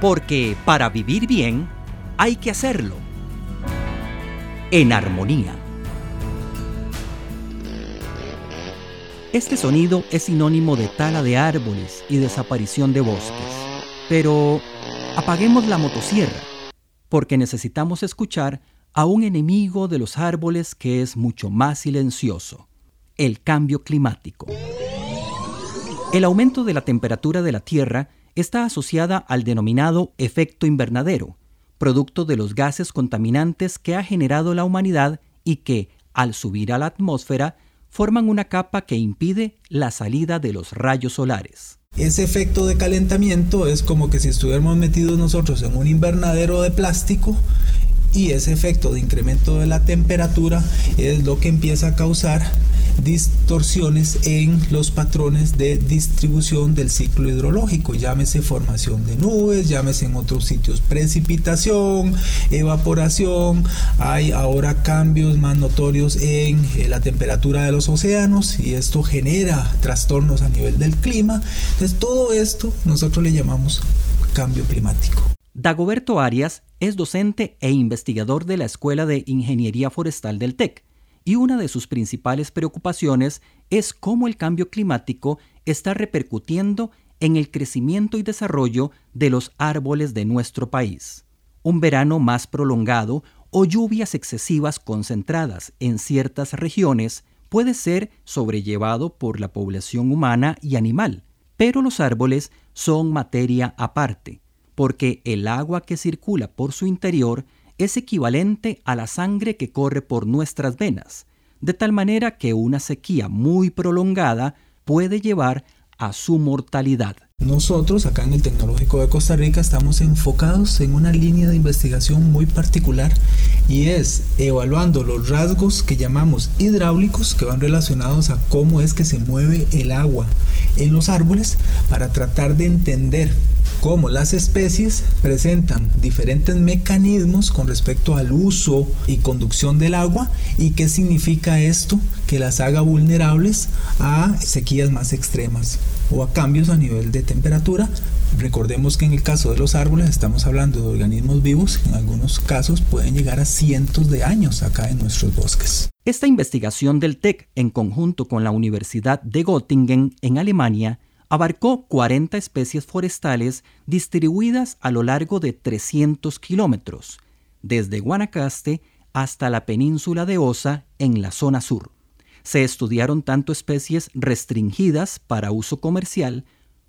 porque para vivir bien hay que hacerlo en armonía. Este sonido es sinónimo de tala de árboles y desaparición de bosques. Pero apaguemos la motosierra, porque necesitamos escuchar a un enemigo de los árboles que es mucho más silencioso, el cambio climático. El aumento de la temperatura de la Tierra está asociada al denominado efecto invernadero, producto de los gases contaminantes que ha generado la humanidad y que, al subir a la atmósfera, forman una capa que impide la salida de los rayos solares. Ese efecto de calentamiento es como que si estuviéramos metidos nosotros en un invernadero de plástico y ese efecto de incremento de la temperatura es lo que empieza a causar distorsiones en los patrones de distribución del ciclo hidrológico, llámese formación de nubes, llámese en otros sitios precipitación, evaporación, hay ahora cambios más notorios en eh, la temperatura de los océanos y esto genera trastornos a nivel del clima. Entonces todo esto nosotros le llamamos cambio climático. Dagoberto Arias es docente e investigador de la Escuela de Ingeniería Forestal del TEC y una de sus principales preocupaciones es cómo el cambio climático está repercutiendo en el crecimiento y desarrollo de los árboles de nuestro país. Un verano más prolongado o lluvias excesivas concentradas en ciertas regiones puede ser sobrellevado por la población humana y animal, pero los árboles son materia aparte, porque el agua que circula por su interior es equivalente a la sangre que corre por nuestras venas, de tal manera que una sequía muy prolongada puede llevar a su mortalidad. Nosotros acá en el Tecnológico de Costa Rica estamos enfocados en una línea de investigación muy particular y es evaluando los rasgos que llamamos hidráulicos que van relacionados a cómo es que se mueve el agua en los árboles para tratar de entender cómo las especies presentan diferentes mecanismos con respecto al uso y conducción del agua y qué significa esto que las haga vulnerables a sequías más extremas o a cambios a nivel de temperatura. Recordemos que en el caso de los árboles estamos hablando de organismos vivos que en algunos casos pueden llegar a cientos de años acá en nuestros bosques. Esta investigación del TEC en conjunto con la Universidad de Göttingen en Alemania abarcó 40 especies forestales distribuidas a lo largo de 300 kilómetros, desde Guanacaste hasta la península de Osa en la zona sur. Se estudiaron tanto especies restringidas para uso comercial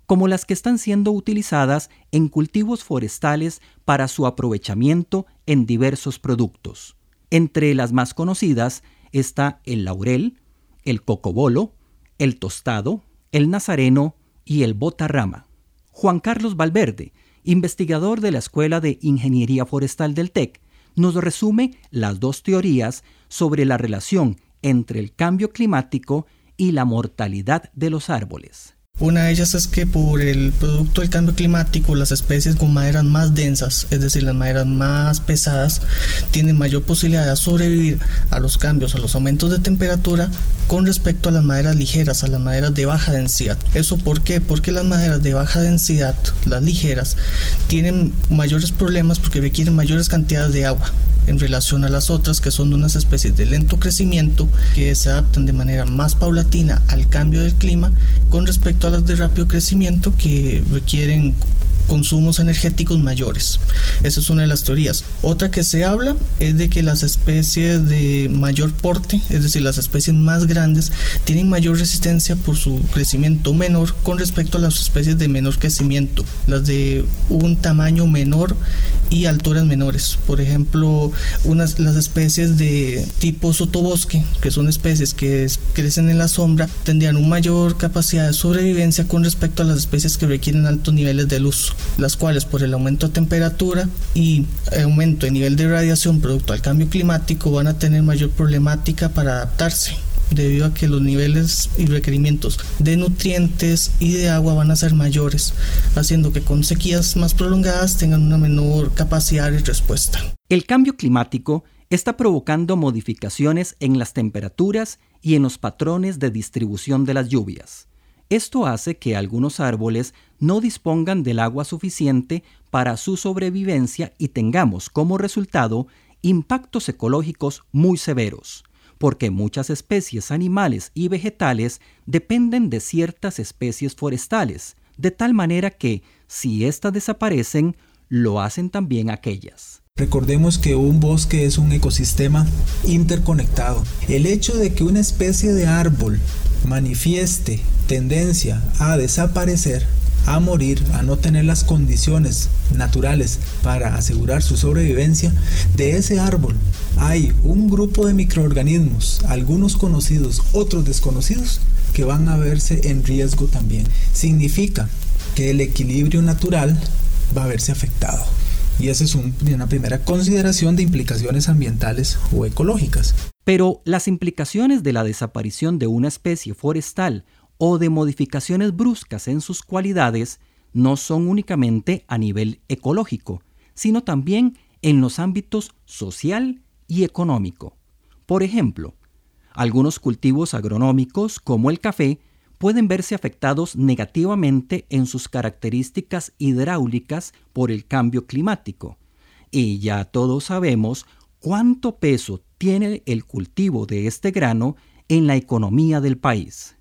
como las que están siendo utilizadas en cultivos forestales para su aprovechamiento en diversos productos. Entre las más conocidas está el laurel, el cocobolo, el tostado, el nazareno y el botarrama. Juan Carlos Valverde, investigador de la Escuela de Ingeniería Forestal del TEC, nos resume las dos teorías sobre la relación entre el cambio climático y la mortalidad de los árboles. Una de ellas es que por el producto del cambio climático, las especies con maderas más densas, es decir, las maderas más pesadas, tienen mayor posibilidad de sobrevivir a los cambios, a los aumentos de temperatura con respecto a las maderas ligeras, a las maderas de baja densidad. ¿Eso por qué? Porque las maderas de baja densidad, las ligeras, tienen mayores problemas porque requieren mayores cantidades de agua en relación a las otras que son de unas especies de lento crecimiento que se adaptan de manera más paulatina al cambio del clima con respecto a las de rápido crecimiento que requieren consumos energéticos mayores. Esa es una de las teorías. Otra que se habla es de que las especies de mayor porte, es decir, las especies más grandes, tienen mayor resistencia por su crecimiento menor con respecto a las especies de menor crecimiento, las de un tamaño menor y alturas menores. Por ejemplo, unas, las especies de tipo sotobosque, que son especies que crecen en la sombra, tendrían una mayor capacidad de sobrevivencia con respecto a las especies que requieren altos niveles de luz las cuales por el aumento de temperatura y aumento de nivel de radiación producto al cambio climático van a tener mayor problemática para adaptarse debido a que los niveles y requerimientos de nutrientes y de agua van a ser mayores, haciendo que con sequías más prolongadas tengan una menor capacidad de respuesta. El cambio climático está provocando modificaciones en las temperaturas y en los patrones de distribución de las lluvias. Esto hace que algunos árboles no dispongan del agua suficiente para su sobrevivencia y tengamos como resultado impactos ecológicos muy severos, porque muchas especies animales y vegetales dependen de ciertas especies forestales, de tal manera que, si éstas desaparecen, lo hacen también aquellas. Recordemos que un bosque es un ecosistema interconectado. El hecho de que una especie de árbol manifieste tendencia a desaparecer, a morir, a no tener las condiciones naturales para asegurar su sobrevivencia, de ese árbol hay un grupo de microorganismos, algunos conocidos, otros desconocidos, que van a verse en riesgo también. Significa que el equilibrio natural va a verse afectado. Y esa es una primera consideración de implicaciones ambientales o ecológicas. Pero las implicaciones de la desaparición de una especie forestal o de modificaciones bruscas en sus cualidades no son únicamente a nivel ecológico, sino también en los ámbitos social y económico. Por ejemplo, algunos cultivos agronómicos, como el café, pueden verse afectados negativamente en sus características hidráulicas por el cambio climático. Y ya todos sabemos cuánto peso tiene el cultivo de este grano en la economía del país.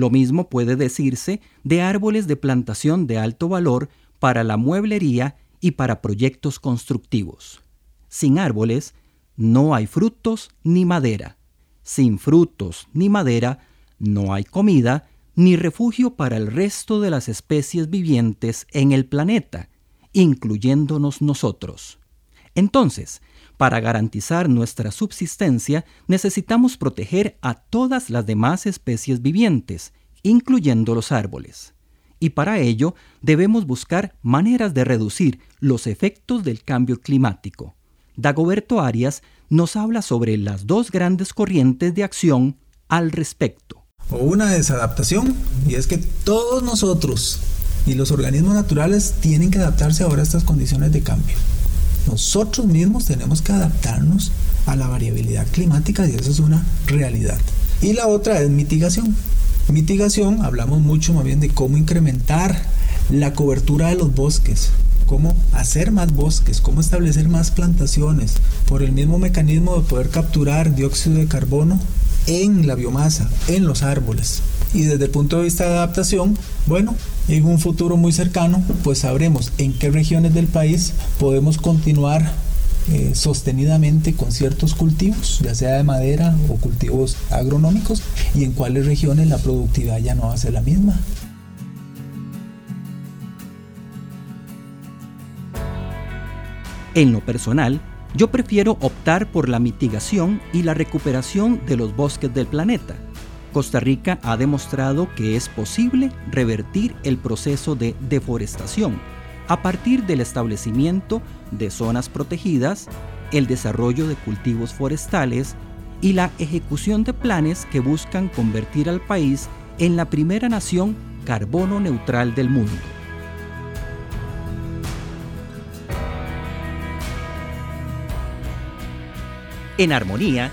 Lo mismo puede decirse de árboles de plantación de alto valor para la mueblería y para proyectos constructivos. Sin árboles no hay frutos ni madera. Sin frutos ni madera, no hay comida ni refugio para el resto de las especies vivientes en el planeta, incluyéndonos nosotros. Entonces, para garantizar nuestra subsistencia, necesitamos proteger a todas las demás especies vivientes, incluyendo los árboles. Y para ello debemos buscar maneras de reducir los efectos del cambio climático. Dagoberto Arias nos habla sobre las dos grandes corrientes de acción al respecto. O una desadaptación, y es que todos nosotros y los organismos naturales tienen que adaptarse ahora a estas condiciones de cambio. Nosotros mismos tenemos que adaptarnos a la variabilidad climática y eso es una realidad. Y la otra es mitigación. Mitigación, hablamos mucho más bien de cómo incrementar la cobertura de los bosques, cómo hacer más bosques, cómo establecer más plantaciones, por el mismo mecanismo de poder capturar dióxido de carbono en la biomasa, en los árboles. Y desde el punto de vista de adaptación, bueno, en un futuro muy cercano, pues sabremos en qué regiones del país podemos continuar eh, sostenidamente con ciertos cultivos, ya sea de madera o cultivos agronómicos, y en cuáles regiones la productividad ya no va a ser la misma. En lo personal, yo prefiero optar por la mitigación y la recuperación de los bosques del planeta. Costa Rica ha demostrado que es posible revertir el proceso de deforestación a partir del establecimiento de zonas protegidas, el desarrollo de cultivos forestales y la ejecución de planes que buscan convertir al país en la primera nación carbono neutral del mundo. En Armonía